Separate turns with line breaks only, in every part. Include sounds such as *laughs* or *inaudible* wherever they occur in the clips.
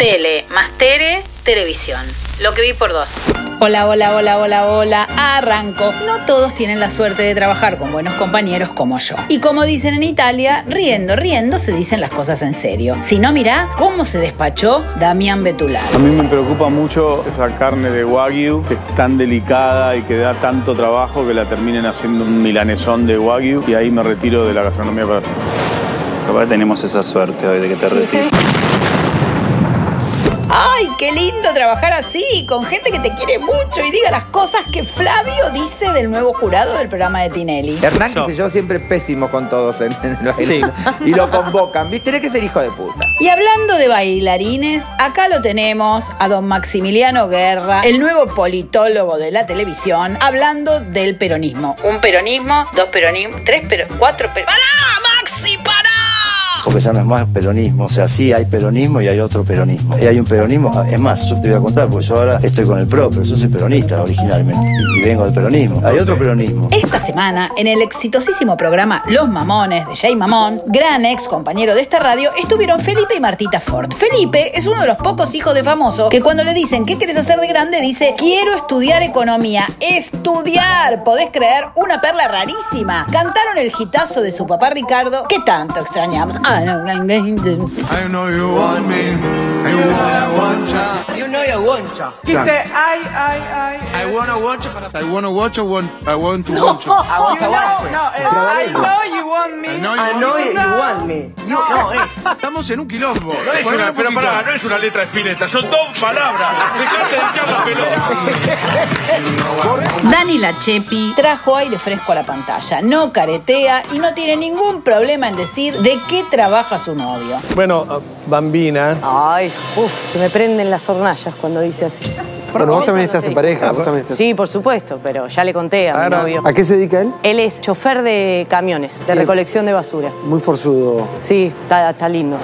Tele más Tere, televisión. Lo que vi por dos.
Hola, hola, hola, hola, hola. Arranco. No todos tienen la suerte de trabajar con buenos compañeros como yo. Y como dicen en Italia, riendo, riendo se dicen las cosas en serio. Si no, mirá cómo se despachó Damián Betular.
A mí me preocupa mucho esa carne de Wagyu, que es tan delicada y que da tanto trabajo que la terminen haciendo un milanesón de Wagyu y ahí me retiro de la gastronomía para siempre.
Capaz tenemos esa suerte hoy de que te retires.
¡Ay, qué lindo trabajar así! Con gente que te quiere mucho y diga las cosas que Flavio dice del nuevo jurado del programa de Tinelli.
Hernán, que sé yo, siempre pésimo con todos en, en los Y lo convocan, ¿viste? Tenés que ser hijo de puta.
Y hablando de bailarines, acá lo tenemos a don Maximiliano Guerra, el nuevo politólogo de la televisión, hablando del peronismo. Un peronismo, dos peronismos, tres peronismos, cuatro peronismos.
Porque ya no es más peronismo. O sea, sí hay peronismo y hay otro peronismo. Y hay un peronismo, es más, yo te voy a contar, porque yo ahora estoy con el PRO, pero yo soy peronista originalmente y, vengo del peronismo. Hay otro peronismo.
Esta semana, en el exitosísimo programa Los Mamones de Jay Mamón, gran ex compañero de esta radio, estuvieron Felipe y Martita Ford. Felipe es uno de los pocos hijos de famoso que cuando le dicen ¿qué quieres hacer de grande? dice quiero estudiar economía. Estudiar, podés creer, una perla rarísima. Cantaron el hitazo de su papá Ricardo, que tanto extrañamos. I know
I know you want me, you wanna want ya.
You know you're wancha.
Dice, ay, ay, ay.
I wanna watch it, I wanna watch it, want, I want to watch it.
I want
You
to watch
know,
it.
no, es, I know you want me.
I know you
I know you, want me. You know es.
Estamos en un quilombo.
No es una, pero pará, no es una letra espineta, son dos palabras. Dejate de echar la pelota.
Dani Lachepi trajo aire fresco a la pantalla, no caretea y no tiene ningún problema en decir de qué trabaja su novio.
Bueno, ah, Bambina.
Ay, uff, se me prenden las hornallas cuando dice así.
Bueno, vos también estás en pareja. Vos también estás...
Sí, por supuesto, pero ya le conté a mi
Ahora,
novio.
¿A qué se dedica él?
Él es chofer de camiones, de recolección de basura.
Muy forzudo.
Sí, está, está lindo.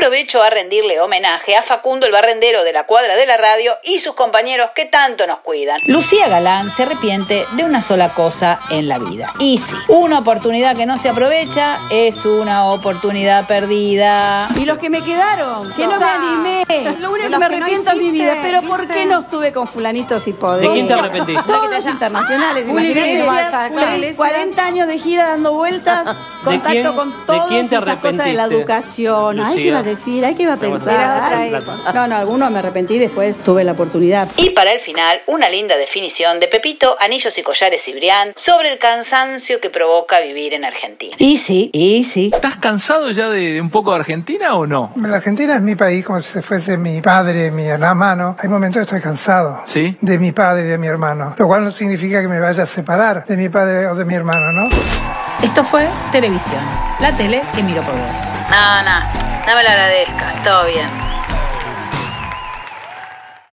Aprovecho a rendirle homenaje a Facundo, el barrendero de la cuadra de la radio, y sus compañeros que tanto nos cuidan. Lucía Galán se arrepiente de una sola cosa en la vida. Y sí, una oportunidad que no se aprovecha es una oportunidad perdida.
Y los que me quedaron, que no me animé. Lo único que me arrepiento en mi vida, pero ¿por qué no estuve con fulanitos y podés?
¿De quién te arrepentiste?
Todos los internacionales.
Iglesia,
40 años de gira dando vueltas, *laughs* contacto
quién-
con todas esas cosas de la educación. Ay,
Lucía?
¿qué iba a decir? Ay, ¿qué iba a pensar? Ay, no, no, algunos me arrepentí, después tuve la oportunidad.
Y para el final, una linda definición de Pepito, Anillos y Collares y Brián sobre el cansancio que provoca vivir en Argentina. Y sí, y sí.
¿Estás cansado ya de, de un poco de Argentina o no?
La Argentina es mi país como si fuese mi padre, mi hermano. Hay momentos que estoy cansado
¿Sí?
de mi padre y de mi hermano, lo cual no significa que me vaya a separar de mi padre o de mi hermano, ¿no?
Esto fue televisión, la tele que miro por vos. No, no, no me lo agradezcas, todo bien.